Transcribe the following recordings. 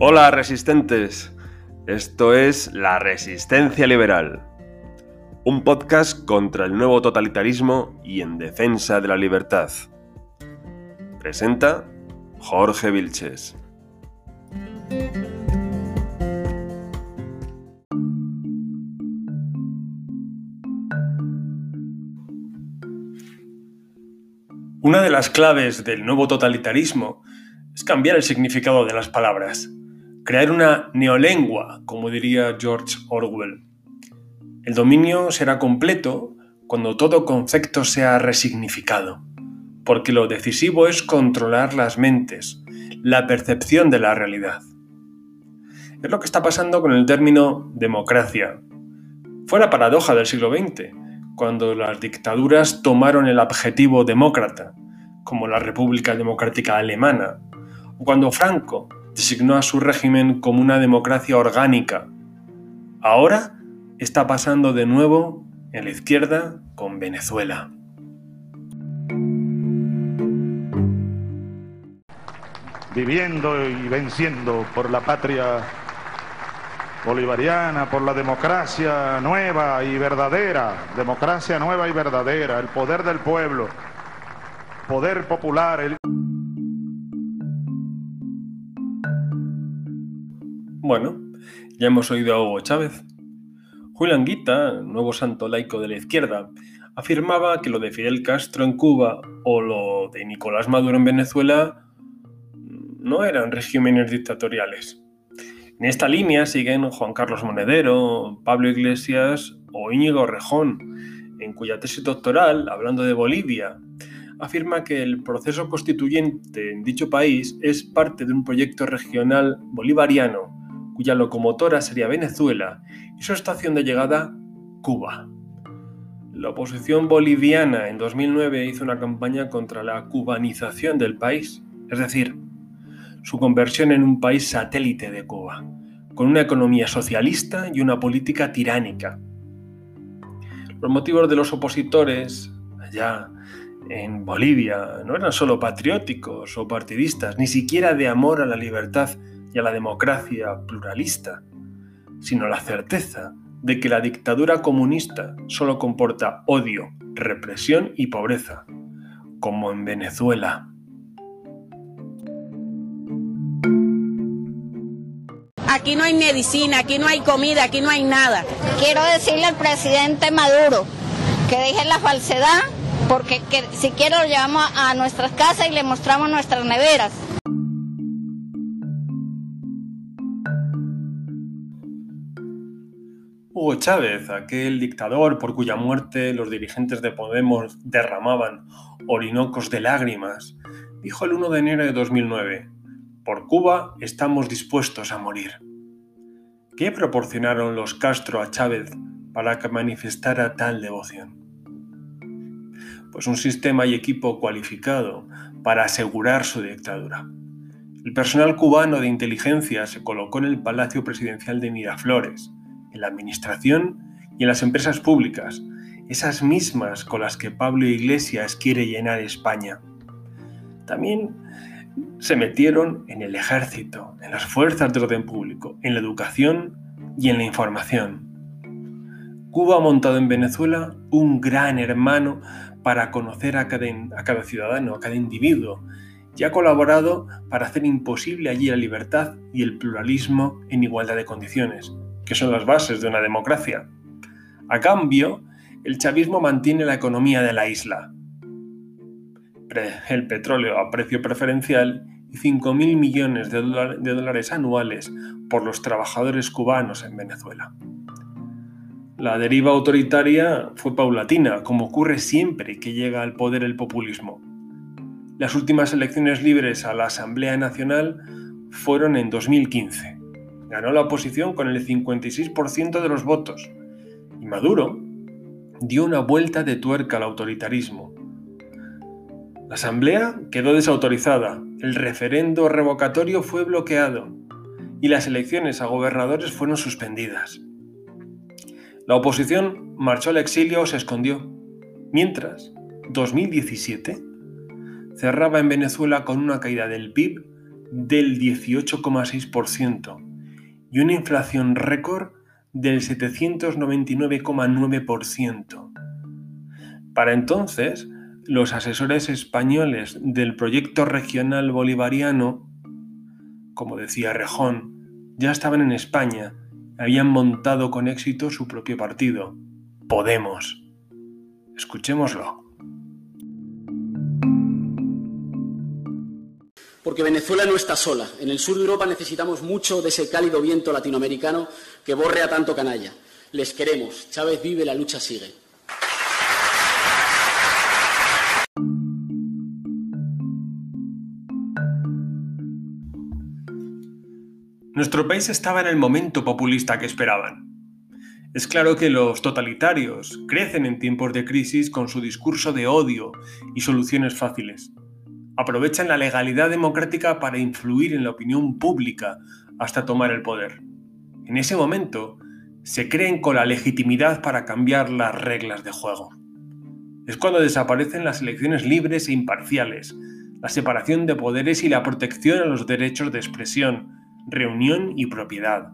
Hola resistentes, esto es La Resistencia Liberal, un podcast contra el nuevo totalitarismo y en defensa de la libertad. Presenta Jorge Vilches. Una de las claves del nuevo totalitarismo es cambiar el significado de las palabras, crear una neolengua, como diría George Orwell. El dominio será completo cuando todo concepto sea resignificado, porque lo decisivo es controlar las mentes, la percepción de la realidad. Es lo que está pasando con el término democracia. Fue la paradoja del siglo XX, cuando las dictaduras tomaron el adjetivo demócrata, como la República Democrática Alemana, o cuando Franco designó a su régimen como una democracia orgánica. Ahora está pasando de nuevo en la izquierda con Venezuela. Viviendo y venciendo por la patria bolivariana, por la democracia nueva y verdadera, democracia nueva y verdadera, el poder del pueblo, poder popular. El... Bueno, ya hemos oído a Hugo Chávez. Julián Guita, nuevo santo laico de la izquierda, afirmaba que lo de Fidel Castro en Cuba o lo de Nicolás Maduro en Venezuela no eran regímenes dictatoriales en esta línea siguen Juan Carlos Monedero, Pablo Iglesias o Íñigo Rejón, en cuya tesis doctoral, hablando de Bolivia, afirma que el proceso constituyente en dicho país es parte de un proyecto regional bolivariano, cuya locomotora sería Venezuela y su estación de llegada Cuba. La oposición boliviana en 2009 hizo una campaña contra la cubanización del país, es decir, su conversión en un país satélite de Cuba, con una economía socialista y una política tiránica. Los motivos de los opositores allá en Bolivia no eran solo patrióticos o partidistas, ni siquiera de amor a la libertad y a la democracia pluralista, sino la certeza de que la dictadura comunista solo comporta odio, represión y pobreza, como en Venezuela. Aquí no hay medicina, aquí no hay comida, aquí no hay nada. Quiero decirle al presidente Maduro que deje la falsedad, porque si quiere lo llevamos a nuestras casas y le mostramos nuestras neveras. Hugo Chávez, aquel dictador por cuya muerte los dirigentes de Podemos derramaban orinocos de lágrimas, dijo el 1 de enero de 2009, por Cuba estamos dispuestos a morir. ¿Qué proporcionaron los Castro a Chávez para que manifestara tal devoción? Pues un sistema y equipo cualificado para asegurar su dictadura. El personal cubano de inteligencia se colocó en el Palacio Presidencial de Miraflores, en la administración y en las empresas públicas, esas mismas con las que Pablo Iglesias quiere llenar España. También se metieron en el ejército, en las fuerzas de orden público, en la educación y en la información. Cuba ha montado en Venezuela un gran hermano para conocer a cada, a cada ciudadano, a cada individuo, y ha colaborado para hacer imposible allí la libertad y el pluralismo en igualdad de condiciones, que son las bases de una democracia. A cambio, el chavismo mantiene la economía de la isla, el petróleo a precio preferencial y 5.000 millones de, dólares anuales por los trabajadores cubanos en Venezuela. La deriva autoritaria fue paulatina, como ocurre siempre que llega al poder el populismo. Las últimas elecciones libres a la Asamblea Nacional fueron en 2015. Ganó la oposición con el 56% de los votos. Y Maduro dio una vuelta de tuerca al autoritarismo, la asamblea quedó desautorizada, el referendo revocatorio fue bloqueado y las elecciones a gobernadores fueron suspendidas. La oposición marchó al exilio o se escondió, mientras 2017 cerraba en Venezuela con una caída del PIB del 18,6% y una inflación récord del 799,9%. Para entonces, los asesores españoles del proyecto regional bolivariano, como decía Rejón, ya estaban en España, habían montado con éxito su propio partido, Podemos. Escuchémoslo. Porque Venezuela no está sola. En el sur de Europa necesitamos mucho de ese cálido viento latinoamericano que borre a tanto canalla. Les queremos. Chávez vive, la lucha sigue. Nuestro país estaba en el momento populista que esperaban. Es claro que los totalitarios crecen en tiempos de crisis con su discurso de odio y soluciones fáciles. Aprovechan la legalidad democrática para influir en la opinión pública hasta tomar el poder. En ese momento, se creen con la legitimidad para cambiar las reglas de juego. Es cuando desaparecen las elecciones libres e imparciales, la separación de poderes y la protección a los derechos de expresión, reunión y propiedad.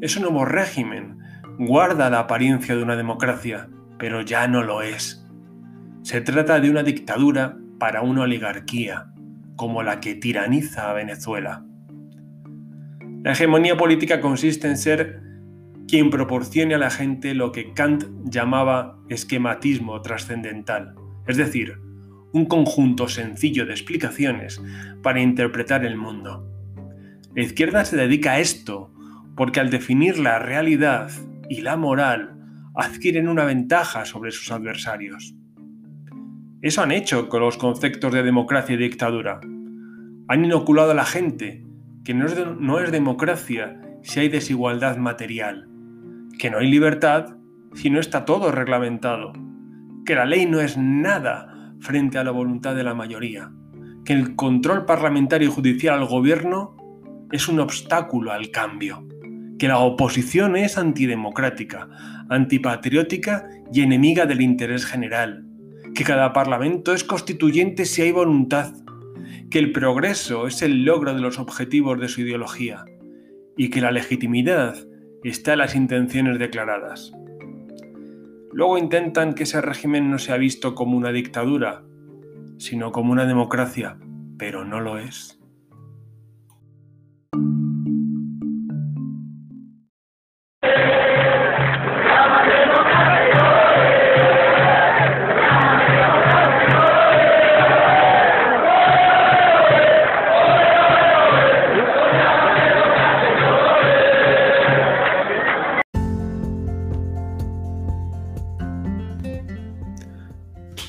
Es un nuevo régimen, guarda la apariencia de una democracia, pero ya no lo es. Se trata de una dictadura para una oligarquía, como la que tiraniza a Venezuela. La hegemonía política consiste en ser quien proporcione a la gente lo que Kant llamaba esquematismo trascendental, es decir, un conjunto sencillo de explicaciones para interpretar el mundo. La izquierda se dedica a esto porque al definir la realidad y la moral adquieren una ventaja sobre sus adversarios. Eso han hecho con los conceptos de democracia y dictadura. Han inoculado a la gente que no es, democracia si hay desigualdad material, que no hay libertad si no está todo reglamentado, que la ley no es nada frente a la voluntad de la mayoría, que el control parlamentario y judicial al gobierno es un obstáculo al cambio, que la oposición es antidemocrática, antipatriótica y enemiga del interés general, que cada parlamento es constituyente si hay voluntad, que el progreso es el logro de los objetivos de su ideología y que la legitimidad está en las intenciones declaradas. Luego intentan que ese régimen no sea visto como una dictadura, sino como una democracia, pero no lo es.